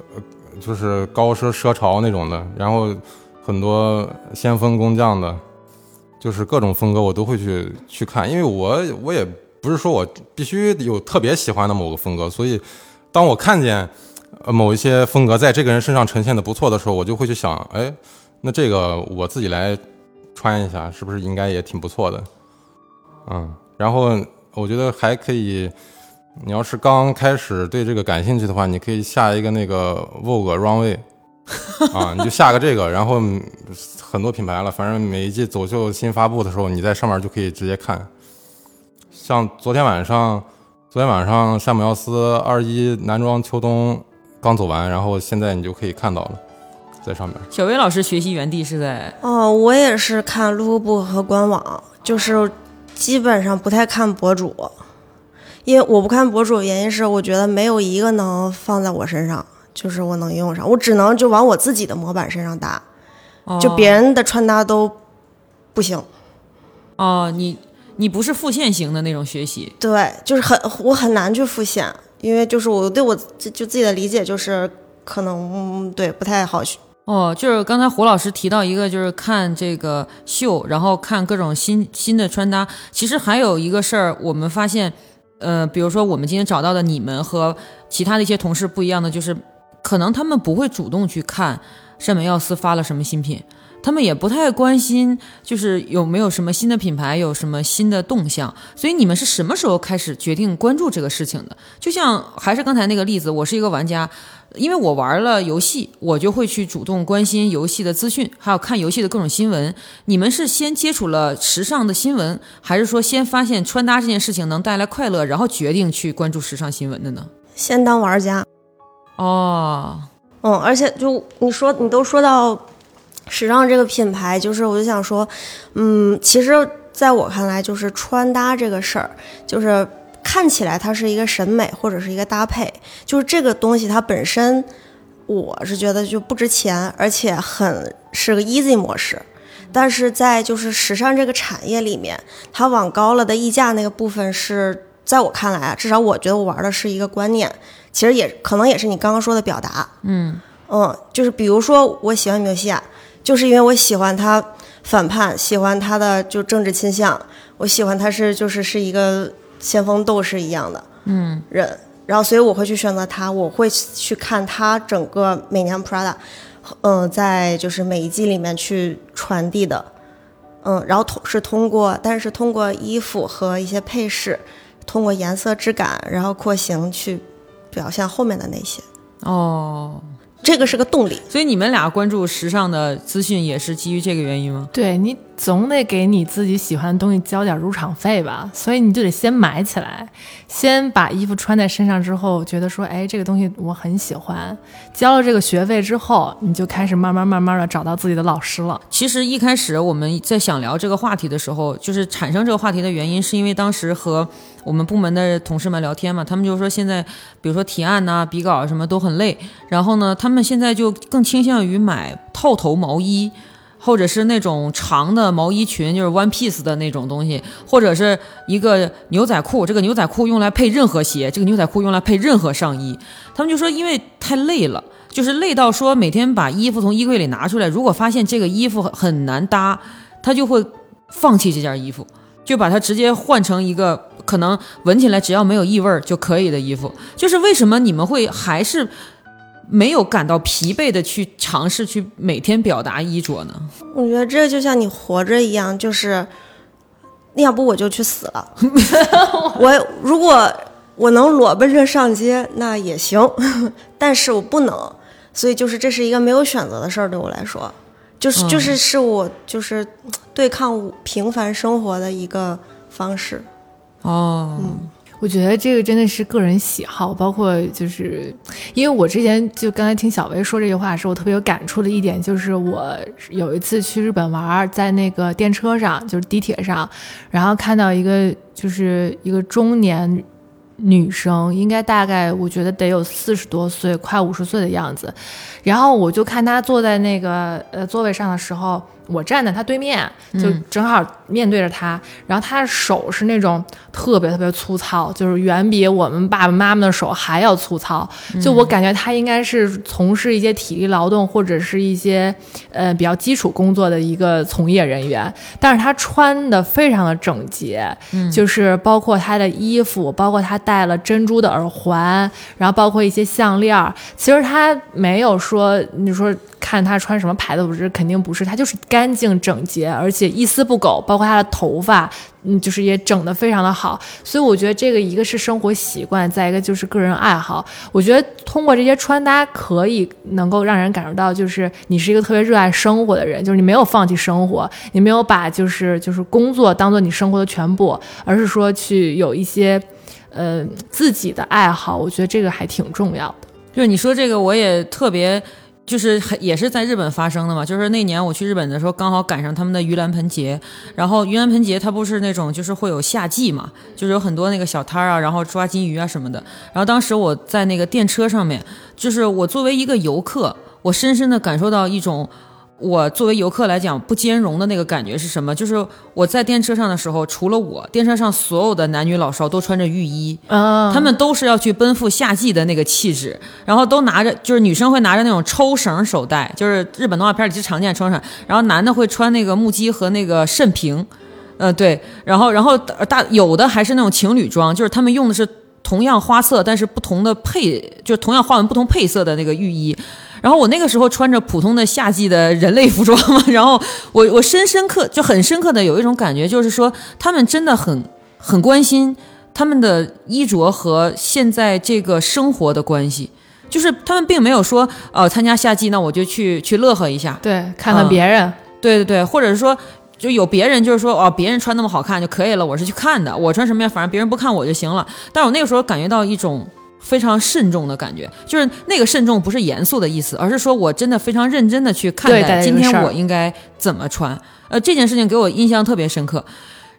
就是高奢奢潮那种的，然后很多先锋工匠的，就是各种风格我都会去去看，因为我我也不是说我必须有特别喜欢的某个风格，所以当我看见呃某一些风格在这个人身上呈现的不错的时候，我就会去想，哎，那这个我自己来穿一下，是不是应该也挺不错的？嗯，然后我觉得还可以，你要是刚开始对这个感兴趣的话，你可以下一个那个 Vogue Runway。啊，你就下个这个，然后嗯很多品牌了，反正每一季走秀新发布的时候，你在上面就可以直接看。像昨天晚上，昨天晚上山姆耀斯二一男装秋冬刚走完，然后现在你就可以看到了，在上面。小薇老师学习原地是在哦，我也是看路布和官网，就是基本上不太看博主，因为我不看博主的原因是我觉得没有一个能放在我身上，就是我能用上，我只能就往我自己的模板身上搭，就哦别人的穿搭都不行。哦，你你不是复现型的那种学习，对，就是很我很难去复现，因为就是我对我自就自己的理解就是可能、嗯对不太好学。哦，就是刚才胡老师提到一个，就是看这个秀，然后看各种新新的穿搭。其实还有一个事儿，我们发现，呃，比如说我们今天找到的你们和其他的一些同事不一样的，就是可能他们不会主动去看山本耀司发了什么新品，他们也不太关心，就是有没有什么新的品牌，有什么新的动向。所以你们是什么时候开始决定关注这个事情的？就像还是刚才那个例子，我是一个玩家，因为我玩了游戏，我就会去主动关心游戏的资讯，还有看游戏的各种新闻。你们是先接触了时尚的新闻，还是说先发现穿搭这件事情能带来快乐，然后决定去关注时尚新闻的呢？先当玩家，哦，嗯，而且就你说你都说到时尚这个品牌，就是我就想说，嗯，其实在我看来，就是穿搭这个事儿，就是看起来它是一个审美或者是一个搭配，就是这个东西它本身，我是觉得就不值钱，而且很是个 easy 模式。但是在就是时尚这个产业里面，它往高了的溢价那个部分是在我看来啊，至少我觉得我玩的是一个观念，其实也可能也是你刚刚说的表达，嗯嗯，就是比如说我喜欢米尤西亚，就是因为我喜欢他反叛，喜欢他的就政治倾向，我喜欢他是就是是一个先锋斗士一样的嗯人，然后所以我会去选择他，我会去看他整个每年 Prada，嗯、在就是每一季里面去传递的，嗯，然后通是通过，但是通过衣服和一些配饰，通过颜色质感，然后廓形去表现后面的那些，哦，这个是个动力。所以你们俩关注时尚的资讯也是基于这个原因吗？对你总得给你自己喜欢的东西交点入场费吧，所以你就得先买起来，先把衣服穿在身上之后，觉得说，哎，这个东西我很喜欢，交了这个学费之后，你就开始慢慢慢慢的找到自己的老师了。其实一开始我们在想聊这个话题的时候，就是产生这个话题的原因，是因为当时和我们部门的同事们聊天嘛，他们就说现在比如说提案呐、比稿什么都很累，然后呢，他们现在就更倾向于买套头毛衣。或者是那种长的毛衣裙，就是 one piece 的那种东西，或者是一个牛仔裤，这个牛仔裤用来配任何鞋，这个牛仔裤用来配任何上衣。他们就说，因为太累了，就是累到说每天把衣服从衣柜里拿出来，如果发现这个衣服很难搭，他就会放弃这件衣服，就把它直接换成一个可能闻起来只要没有异味儿就可以的衣服。就是为什么你们会还是没有感到疲惫的去尝试去每天表达衣着呢？我觉得这就像你活着一样，就是，要不我就去死了。我如果我能裸奔着上街，那也行，但是我不能，所以就是这是一个没有选择的事儿，对我来说，就是就是是我就是对抗平凡生活的一个方式。哦，我觉得这个真的是个人喜好，包括就是因为我之前就刚才听小薇说这句话的时候，我特别有感触的一点就是，我有一次去日本玩，在那个电车上，就是地铁上，然后看到一个就是一个中年女生，应该大概我觉得得有四十多岁，快五十岁的样子，然后我就看她坐在那个呃座位上的时候，我站在她对面，就正好面对着她，然后她的手是那种特别特别粗糙，就是远比我们爸爸妈妈的手还要粗糙。就我感觉他应该是从事一些体力劳动或者是一些呃比较基础工作的一个从业人员，但是他穿的非常的整洁，就是包括他的衣服，包括他戴了珍珠的耳环，然后包括一些项链儿，其实他没有说你说。看他穿什么牌子，不是肯定不是，他就是干净整洁，而且一丝不苟，包括他的头发，嗯，就是也整得非常的好。所以我觉得这个一个是生活习惯，再一个就是个人爱好。我觉得通过这些穿搭，可以能够让人感受到，就是你是一个特别热爱生活的人，就是你没有放弃生活，你没有把就是就是工作当做你生活的全部，而是说去有一些，呃，自己的爱好。我觉得这个还挺重要的。就是你说这个，我也特别。就是也是在日本发生的嘛，就是那年我去日本的时候，刚好赶上他们的盂兰盆节。然后盂兰盆节它不是那种就是会有夏季嘛，就是有很多那个小摊儿啊，然后抓金鱼啊什么的。然后当时我在那个电车上面，就是我作为一个游客，我深深的感受到一种。我作为游客来讲，不兼容的那个感觉是什么？就是我在电车上的时候，除了我，电车上所有的男女老少都穿着浴衣，他们都是要去奔赴夏季的那个气质，然后都拿着，就是女生会拿着那种抽绳手袋，就是日本动画片里最常见抽绳，然后男的会穿那个木屐和那个肾瓶，呃，对，然后然后大有的还是那种情侣装，就是他们用的是同样花色，但是不同的配，就是同样花纹不同配色的那个浴衣。然后我那个时候穿着普通的夏季的人类服装嘛，然后我我深深刻就很深刻的有一种感觉，就是说他们真的很很关心他们的衣着和现在这个生活的关系，就是他们并没有说呃参加夏季那我就去去乐呵一下，对，看看别人，对对对，或者是说就有别人就是说哦别人穿那么好看就可以了，我是去看的，我穿什么样反正别人不看我就行了，但我那个时候感觉到一种。非常慎重的感觉，就是那个慎重不是严肃的意思，而是说我真的非常认真的去看待今天我应该怎么穿。呃，这件事情给我印象特别深刻。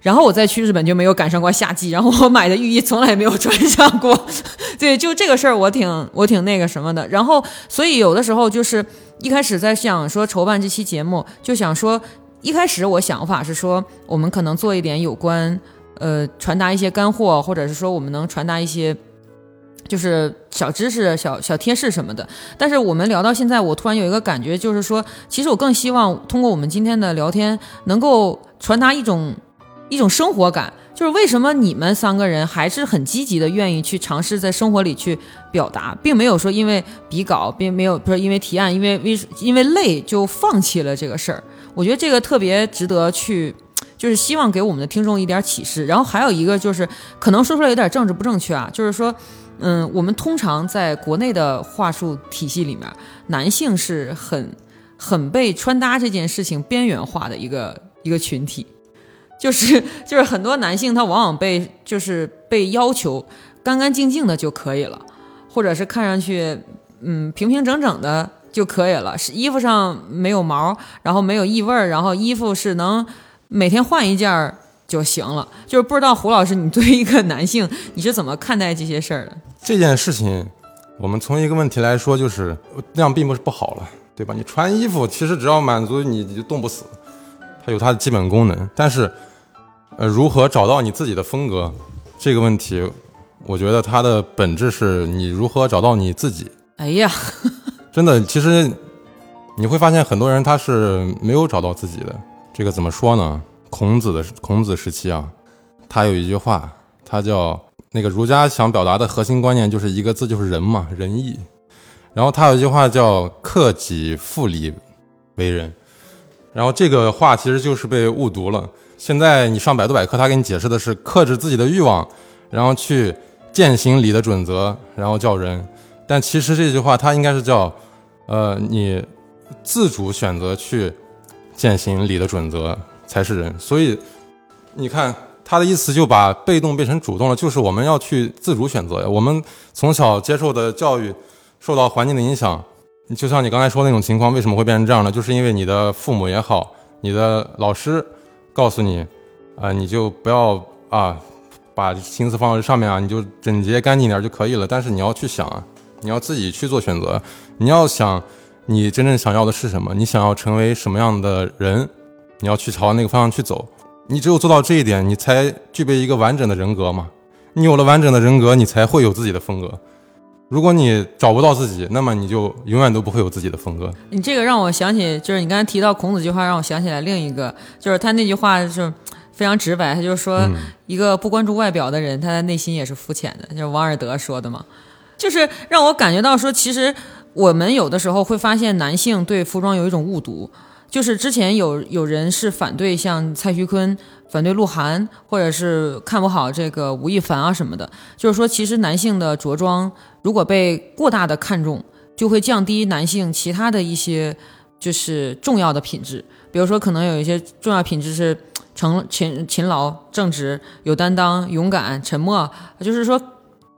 然后我再去日本就没有赶上过夏季，然后我买的浴衣从来也没有穿上过。对，就这个事儿我挺我挺那个什么的。然后所以有的时候就是一开始在想说筹办这期节目，就想说一开始我想法是说我们可能做一点有关呃传达一些干货，或者是说我们能传达一些。就是小知识、小小贴士什么的，但是我们聊到现在，我突然有一个感觉，就是说，其实我更希望通过我们今天的聊天，能够传达一种一种生活感。就是为什么你们三个人还是很积极的，愿意去尝试在生活里去表达，并没有说因为比稿，并没有不是因为提案，因为为因为累就放弃了这个事儿。我觉得这个特别值得去，就是希望给我们的听众一点启示。然后还有一个就是，可能说出来有点政治不正确啊，就是说。嗯，我们通常在国内的话术体系里面，男性是很很被穿搭这件事情边缘化的一个一个群体，就是就是很多男性他往往被就是被要求干干净净的就可以了，或者是看上去嗯平平整整的就可以了，是衣服上没有毛，然后没有异味儿，然后衣服是能每天换一件儿就行了。就是不知道胡老师，你作为一个男性，你是怎么看待这些事儿的？这件事情，我们从一个问题来说，就是那样并不是不好了，对吧？你穿衣服其实只要满足你，你就冻不死，它有它的基本功能。但是，呃，如何找到你自己的风格这个问题，我觉得它的本质是你如何找到你自己。哎呀，真的，其实你会发现很多人他是没有找到自己的。这个怎么说呢？孔子的孔子时期啊，他有一句话，他叫。那个儒家想表达的核心观念就是一个字，就是仁嘛，仁义。然后他有一句话叫“克己复礼为仁”，然后这个话其实就是被误读了。现在你上百度百科，他给你解释的是克制自己的欲望，然后去践行礼的准则，然后叫仁。但其实这句话它应该是叫，呃，你自主选择去践行礼的准则才是人。所以你看。他的意思就把被动变成主动了，就是我们要去自主选择呀。我们从小接受的教育，受到环境的影响，就像你刚才说那种情况，为什么会变成这样呢？就是因为你的父母也好，你的老师告诉你，啊，你就不要啊，把心思放在上面啊，你就整洁干净点就可以了。但是你要去想啊，你要自己去做选择，你要想你真正想要的是什么，你想要成为什么样的人，你要去朝那个方向去走。你只有做到这一点，你才具备一个完整的人格嘛。你有了完整的人格，你才会有自己的风格。如果你找不到自己，那么你就永远都不会有自己的风格。你这个让我想起，就是你刚才提到孔子这句话，让我想起来另一个，就是他那句话就是非常直白，他就说一个不关注外表的人，他的内心也是肤浅的，就是王尔德说的嘛。就是让我感觉到说，其实我们有的时候会发现男性对服装有一种误读，就是之前有有人是反对像蔡徐坤。反对鹿晗，或者是看不好这个吴亦凡啊什么的，就是说，其实男性的着装如果被过大的看重，就会降低男性其他的一些就是重要的品质。比如说，可能有一些重要品质是成勤勤劳、正直、有担当、勇敢、沉默，就是说，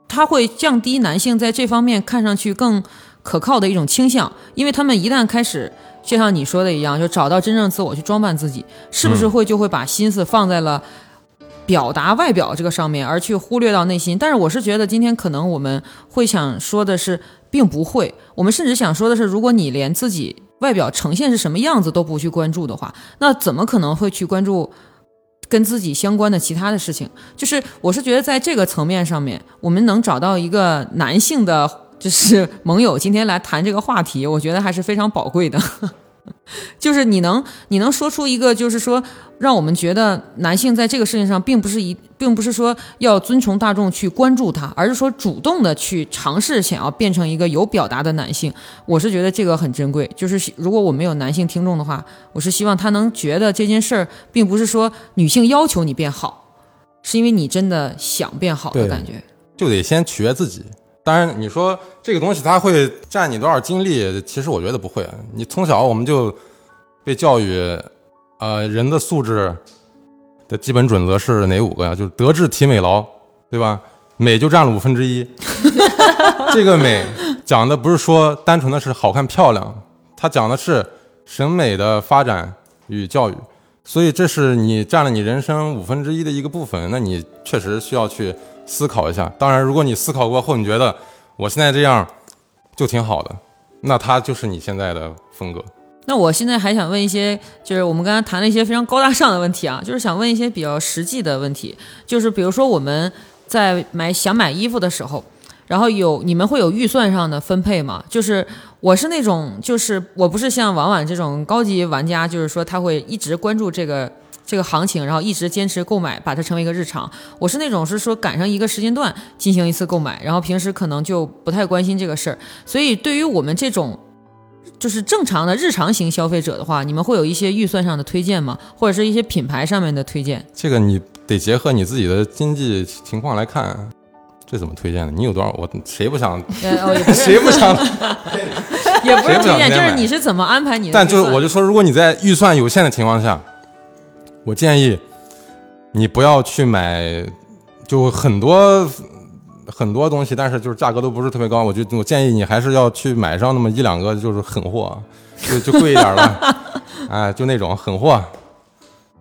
他会降低男性在这方面看上去更可靠的一种倾向，因为他们一旦开始。就像你说的一样，就找到真正自我去装扮自己，是不是会就会把心思放在了表达外表这个上面，而去忽略到内心？但是我是觉得今天可能我们会想说的是，并不会。我们甚至想说的是，如果你连自己外表呈现是什么样子都不去关注的话，那怎么可能会去关注跟自己相关的其他的事情？就是我是觉得在这个层面上面，我们能找到一个男性的。就是 盟友今天来谈这个话题，我觉得还是非常宝贵的。就是你能你能说出一个，就是说让我们觉得男性在这个事情上，并不是一，并不是说要遵从大众去关注他，而是说主动的去尝试想要变成一个有表达的男性。我是觉得这个很珍贵。就是如果我没有男性听众的话，我是希望他能觉得这件事儿，并不是说女性要求你变好，是因为你真的想变好的感觉。就得先取悦自己。当然，你说这个东西它会占你多少精力？其实我觉得不会。你从小我们就被教育，呃，人的素质的基本准则是哪五个呀？就是德智体美劳，对吧？美就占了五分之一。这个美讲的不是说单纯的是好看漂亮，它讲的是审美的发展与教育。所以这是你占了你人生五分之一的一个部分，那你确实需要去。思考一下，当然，如果你思考过后，你觉得我现在这样就挺好的，那它就是你现在的风格。那我现在还想问一些，就是我们刚才谈了一些非常高大上的问题啊，就是想问一些比较实际的问题，就是比如说我们在买想买衣服的时候，然后有你们会有预算上的分配吗？就是我是那种，就是我不是像婉婉这种高级玩家，就是说他会一直关注这个。这个行情，然后一直坚持购买，把它成为一个日常。我是那种是说赶上一个时间段进行一次购买，然后平时可能就不太关心这个事儿。所以对于我们这种就是正常的日常型消费者的话，你们会有一些预算上的推荐吗？或者是一些品牌上面的推荐？这个你得结合你自己的经济情况来看，这怎么推荐呢？你有多少？我谁不想？谁不想？也不是 推荐，就是你是怎么安排你的？但就是我就说，如果你在预算有限的情况下。我建议你不要去买，就很多很多东西，但是就是价格都不是特别高。我就我建议你还是要去买上那么一两个，就是狠货，就就贵一点了，哎，就那种狠货。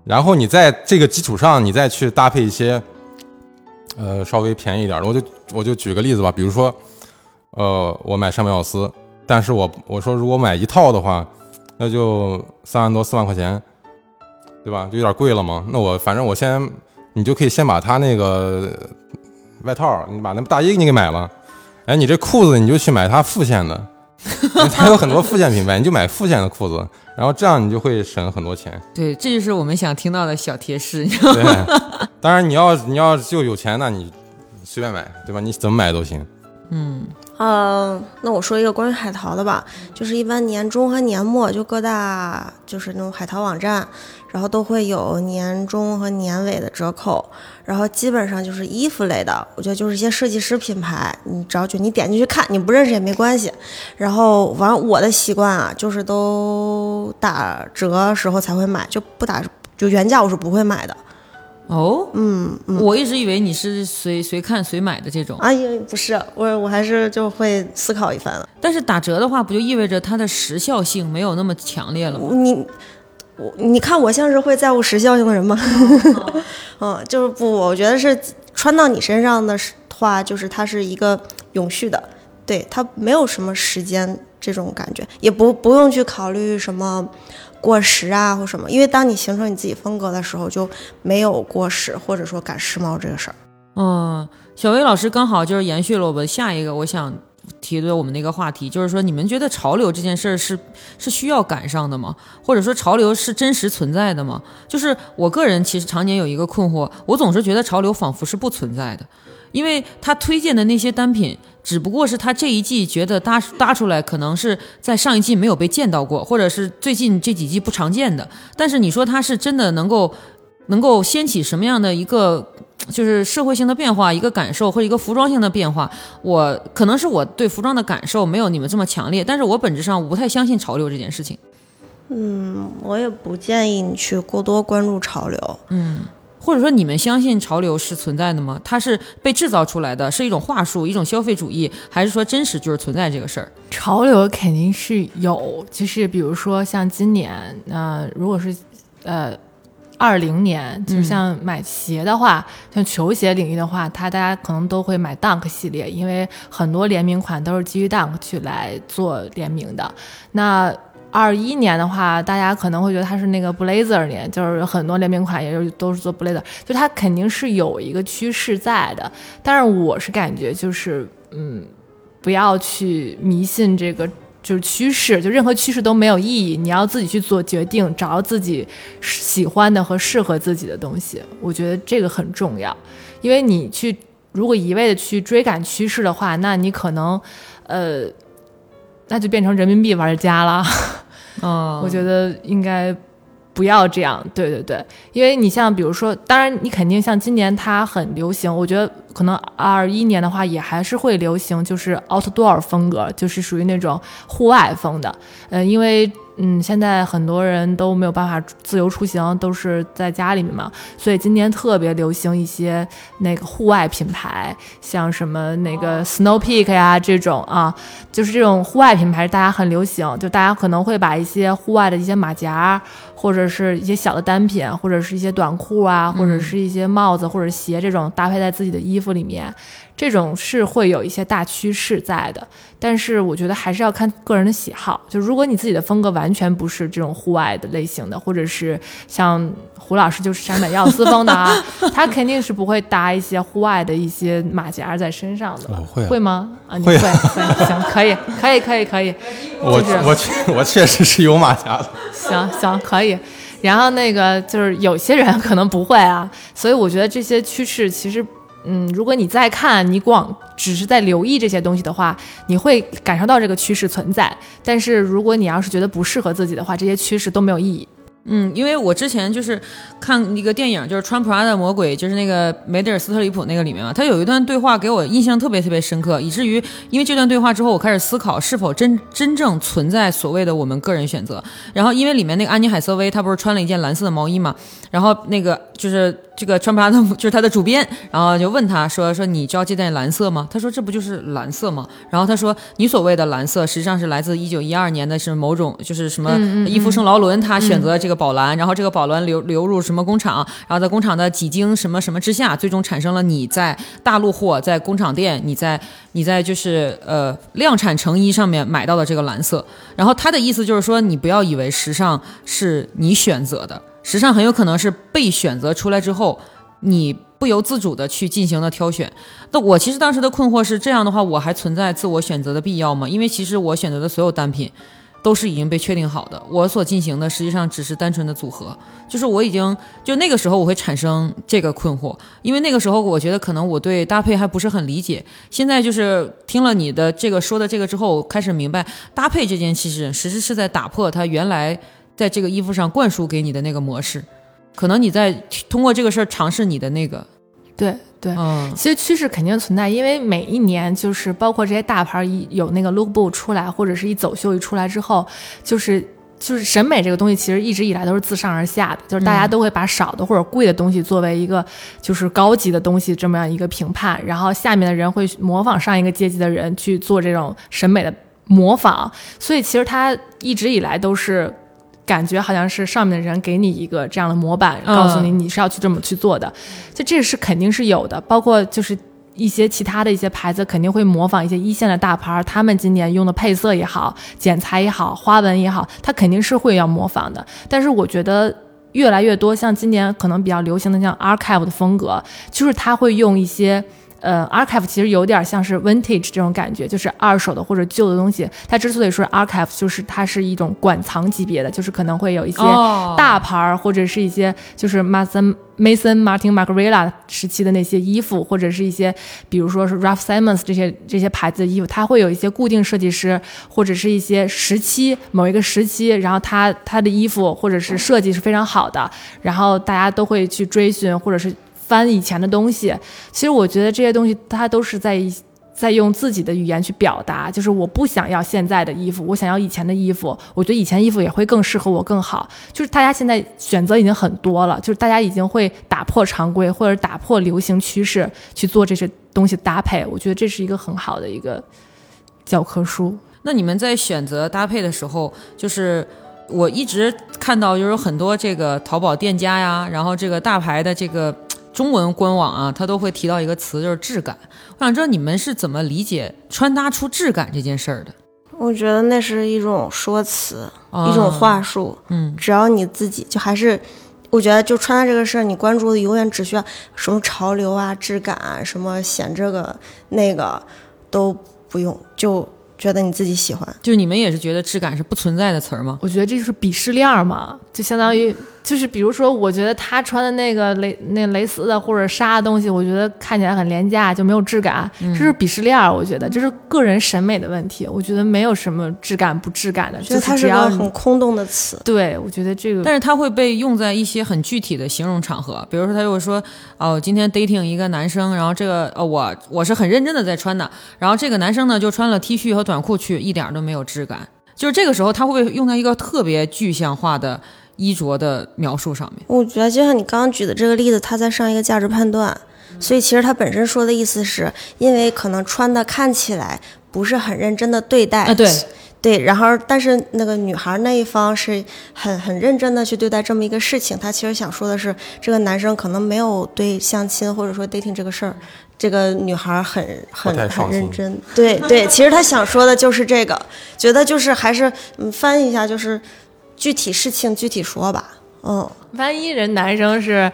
然后你在这个基础上，你再去搭配一些，呃，稍微便宜一点的。我就我就举个例子吧，比如说，呃，我买山本奥斯，但是我我说如果买一套的话，那就三万多四万块钱。对吧？就有点贵了嘛。那我反正我先，你就可以先把他那个外套，你把那大衣你给买了。哎，你这裤子你就去买他副线的，他有很多副线品牌，你就买副线的裤子，然后这样你就会省很多钱。对，这就是我们想听到的小贴士。对，当然你要你要就有钱，那你随便买，对吧？你怎么买都行。嗯。嗯，那我说一个关于海淘的吧，就是一般年中和年末，就各大就是那种海淘网站，然后都会有年终和年尾的折扣，然后基本上就是衣服类的，我觉得就是一些设计师品牌，你只要就你点进去看，你不认识也没关系。然后反正我的习惯啊，就是都打折时候才会买，就不打就原价我是不会买的。哦，嗯，我一直以为你是随随看随买的这种。啊，也不是，我我还是就会思考一番了。但是打折的话，不就意味着它的时效性没有那么强烈了吗？你，我你看我像是会在乎时效性的人吗？嗯，就是不，我觉得是穿到你身上的话，就是它是一个永续的，对它没有什么时间这种感觉，也不不用去考虑什么过时啊或什么，因为当你形成你自己风格的时候，就没有过时或者说赶时髦这个事儿。嗯，小薇老师刚好就是延续了我们下一个我想提的我们那个话题，就是说你们觉得潮流这件事儿是是需要赶上的吗？或者说潮流是真实存在的吗？就是我个人其实常年有一个困惑，我总是觉得潮流仿佛是不存在的，因为他推荐的那些单品。只不过是他这一季觉得搭搭出来，可能是在上一季没有被见到过，或者是最近这几季不常见的。但是你说他是真的能够能够掀起什么样的一个就是社会性的变化，一个感受或者一个服装性的变化？我可能是我对服装的感受没有你们这么强烈，但是我本质上不太相信潮流这件事情。嗯，我也不建议你去过多关注潮流。嗯。或者说，你们相信潮流是存在的吗？它是被制造出来的，是一种话术，一种消费主义，还是说真实就是存在这个事儿？潮流肯定是有，就是比如说像今年，呃，如果是呃二零年，就是像买鞋的话，像球鞋领域的话，它大家可能都会买 Dunk 系列，因为很多联名款都是基于 Dunk 去来做联名的。那二一年的话，大家可能会觉得它是那个 Blazer 年，就是很多联名款也就都是做 Blazer，就它肯定是有一个趋势在的。但是我是感觉就是，嗯，不要去迷信这个就是趋势，就任何趋势都没有意义。你要自己去做决定，找到自己喜欢的和适合自己的东西，我觉得这个很重要。因为你去如果一味的去追赶趋势的话，那你可能，呃。那就变成人民币玩家了，嗯，我觉得应该不要这样。对对对，因为你像比如说，当然你肯定像今年它很流行，我觉得可能二一年的话也还是会流行，就是 outdoor 风格，就是属于那种户外风的。嗯，因为。嗯，现在很多人都没有办法自由出行，都是在家里面嘛，所以今年特别流行一些那个户外品牌，像什么那个 Snow Peak 呀这种啊，就是这种户外品牌大家很流行，就大家可能会把一些户外的一些马甲，或者是一些小的单品，或者是一些短裤啊，或者是一些帽子或者鞋这种搭配在自己的衣服里面。这种是会有一些大趋势在的，但是我觉得还是要看个人的喜好。就如果你自己的风格完全不是这种户外的类型的，或者是像胡老师就是山本耀司风的啊，他肯定是不会搭一些户外的一些马甲在身上的。会会吗？啊，你会？行，可以，可以，可以，可以。我我确我确实是有马甲的。行行，可以。然后那个就是有些人可能不会啊，所以我觉得这些趋势其实。嗯，如果你在看，你光只是在留意这些东西的话，你会感受到这个趋势存在。但是如果你要是觉得不适合自己的话，这些趋势都没有意义。嗯，因为我之前就是看一个电影，就是《穿普拉的魔鬼》，就是那个梅德尔斯特里普那个里面嘛，他有一段对话给我印象特别特别深刻，以至于因为这段对话之后，我开始思考是否真真正存在所谓的我们个人选择。然后因为里面那个安妮海瑟薇，她不是穿了一件蓝色的毛衣嘛，然后那个就是这个穿普拉的，就是他的主编，然后就问他说说你知道这件蓝色吗？他说这不就是蓝色吗？然后他说你所谓的蓝色实际上是来自一九一二年的是某种就是什么伊夫圣劳伦他选择这个。宝蓝，然后这个宝蓝流流入什么工厂，然后在工厂的几经什么什么之下，最终产生了你在大陆货在工厂店，你在你在就是呃量产成衣上面买到的这个蓝色。然后他的意思就是说，你不要以为时尚是你选择的，时尚很有可能是被选择出来之后，你不由自主的去进行了挑选。那我其实当时的困惑是，这样的话我还存在自我选择的必要吗？因为其实我选择的所有单品。都是已经被确定好的，我所进行的实际上只是单纯的组合，就是我已经就那个时候我会产生这个困惑，因为那个时候我觉得可能我对搭配还不是很理解，现在就是听了你的这个说的这个之后，开始明白搭配这件其实实质是在打破它原来在这个衣服上灌输给你的那个模式，可能你在通过这个事儿尝试你的那个，对。对，嗯其实趋势肯定存在，因为每一年就是包括这些大牌一有那个 lookbook 出来，或者是一走秀一出来之后，就是就是审美这个东西，其实一直以来都是自上而下的，就是大家都会把少的或者贵的东西作为一个就是高级的东西这么样一个评判，然后下面的人会模仿上一个阶级的人去做这种审美的模仿，所以其实它一直以来都是。感觉好像是上面的人给你一个这样的模板，告诉你你是要去这么去做的，就这是肯定是有的。包括就是一些其他的一些牌子肯定会模仿一些一线的大牌儿，他们今年用的配色也好、剪裁也好、花纹也好，它肯定是会要模仿的。但是我觉得越来越多，像今年可能比较流行的像 archive 的风格，就是他会用一些。呃，archive 其实有点像是 vintage 这种感觉，就是二手的或者旧的东西。它之所以说 archive，就是它是一种馆藏级别的，就是可能会有一些哦大牌儿，或者是一些就是 Mason Mason Martin Margarella 时期的那些衣服，或者是一些比如说是 Ralph Simons 这些这些牌子的衣服，它会有一些固定设计师，或者是一些时期某一个时期，然后它它的衣服或者是设计是非常好的，然后大家都会去追寻或者是翻以前的东西。其实我觉得这些东西它都是在在用自己的语言去表达，就是我不想要现在的衣服，我想要以前的衣服。我觉得以前衣服也会更适合我更好。就是大家现在选择已经很多了，就是大家已经会打破常规或者打破流行趋势去做这些东西搭配。我觉得这是一个很好的一个教科书。那你们在选择搭配的时候，就是我一直看到，就是有很多这个淘宝店家呀，然后这个大牌的这个中文官网啊，它都会提到一个词，就是质感。我想知道你们是怎么理解穿搭出质感这件事儿的？我觉得那是一种说辞，哦一种话术。嗯，只要你自己就还是，我觉得就穿搭这个事儿，你关注的永远只需要什么潮流啊、质感啊，什么显这个那个都不用，就觉得你自己喜欢。就你们也是觉得质感是不存在的词儿吗？我觉得这就是鄙视链儿嘛，就相当于就是比如说，我觉得他穿的那个蕾那蕾丝的或者纱的东西，我觉得看起来很廉价，就没有质感，这是鄙视链儿。我觉得这是个人审美的问题，我觉得没有什么质感不质感的，就是它就是只个要很空洞的词。对，我觉得这个但是它会被用在一些很具体的形容场合，比如说他就会说，哦，今天 dating 一个男生，然后这个呃我我是很认真的在穿的，然后这个男生呢就穿了 T 恤和短裤去，一点儿都没有质感。就是这个时候，他会不会用在一个特别具象化的衣着的描述上面？我觉得就像你刚刚举的这个例子，他在上一个价值判断，所以其实他本身说的意思是因为可能穿的看起来不是很认真的对待，啊，对，对，然后但是那个女孩那一方是很很认真的去对待这么一个事情，她其实想说的是，这个男生可能没有对相亲或者说 dating 这个事儿，这个女孩很很很认真，对对，其实她想说的就是这个，觉得就是还是嗯翻译一下就是具体事情具体说吧，嗯，万一人男生是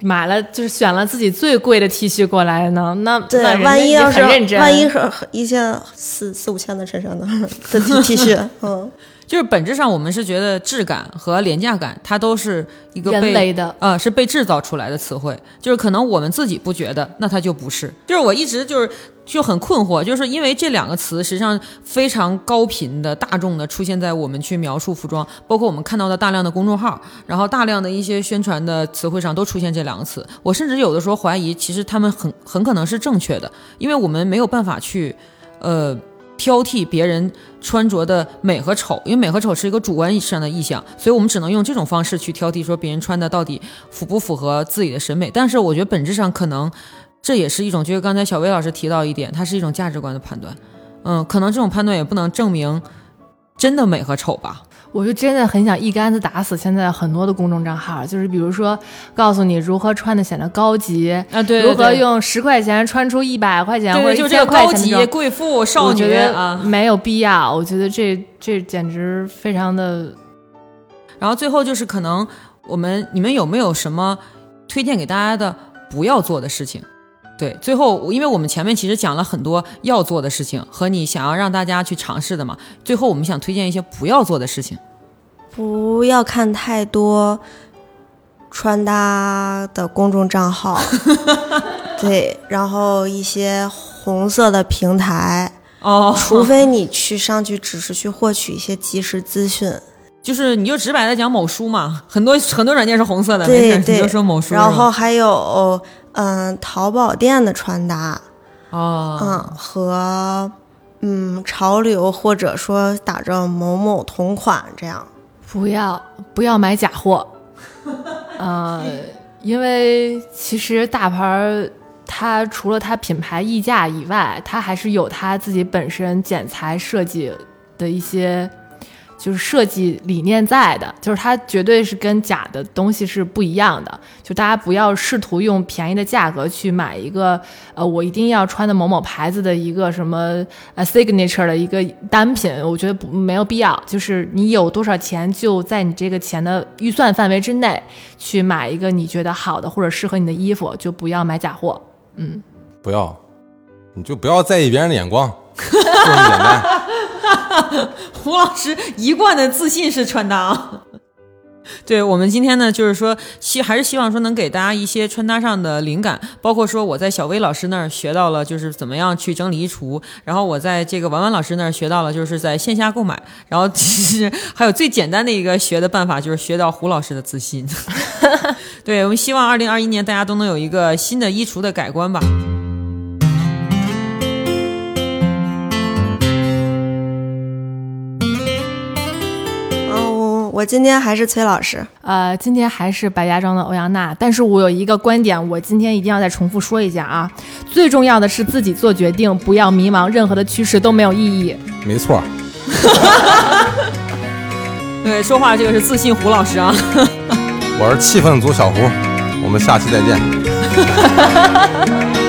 买了就是选了自己最贵的 T 恤过来呢，那对万一要是认真，万一是一件四四五千的衬衫呢 的 T T 恤，嗯。就是本质上我们是觉得质感和廉价感，它都是一个被人为的呃，是被制造出来的词汇。就是可能我们自己不觉得，那它就不是。就是我一直就是就很困惑，就是因为这两个词实际上非常高频的、大众的出现在我们去描述服装，包括我们看到的大量的公众号，然后大量的一些宣传的词汇上都出现这两个词。我甚至有的时候怀疑，其实他们很很可能是正确的，因为我们没有办法去呃。挑剔别人穿着的美和丑，因为美和丑是一个主观意识上的意向，所以我们只能用这种方式去挑剔，说别人穿的到底符不符合自己的审美。但是我觉得本质上可能这也是一种，就是刚才小薇老师提到一点，它是一种价值观的判断。嗯，可能这种判断也不能证明真的美和丑吧。我就真的很想一竿子打死现在很多的公众账号，就是比如说告诉你如何穿的显得高级啊，对如何用十块钱穿出一百块钱或者对，就这个1000块高级贵妇少女。没有必要。我觉得这这简直非常的然后最后就是可能我们你们有没有什么推荐给大家的不要做的事情？对，最后因为我们前面其实讲了很多要做的事情和你想要让大家去尝试的嘛，最后我们想推荐一些不要做的事情。不要看太多穿搭的公众账号，对，然后一些红色的平台，哦，除非你去上去只是去获取一些即时资讯，就是你就直白的讲某书嘛，很多很多软件是红色的，没事，对对，你就说某书。然后还有嗯，淘宝店的穿搭，哦，嗯，和嗯潮流或者说打着某某同款这样。不要不要买假货，呃，因为其实大牌儿它除了它品牌溢价以外，它还是有它自己本身剪裁设计的一些就是设计理念在的，就是它绝对是跟假的东西是不一样的。就大家不要试图用便宜的价格去买一个，呃，我一定要穿的某某牌子的一个什么呃 signature 的一个单品，我觉得不没有必要。就是你有多少钱，就在你这个钱的预算范围之内去买一个你觉得好的或者适合你的衣服，就不要买假货。嗯，不要，你就不要在意别人的眼光，就这么简单。胡老师一贯的自信式穿搭。对我们今天呢，就是说希还是希望说能给大家一些穿搭上的灵感，包括说我在小薇老师那儿学到了就是怎么样去整理衣橱，然后我在这个婉婉老师那儿学到了就是在线下购买，然后其实还有最简单的一个学的办法就是学到胡老师的自信。对我们希望二零二一年大家都能有一个新的衣橱的改观吧。我今天还是崔老师。呃，今天还是白家庄的欧阳娜，但是我有一个观点，我今天一定要再重复说一下啊。最重要的是自己做决定，不要迷茫，任何的趋势都没有意义。没错，对，说话这个是自信胡老师啊。我是气氛组小胡，我们下期再见。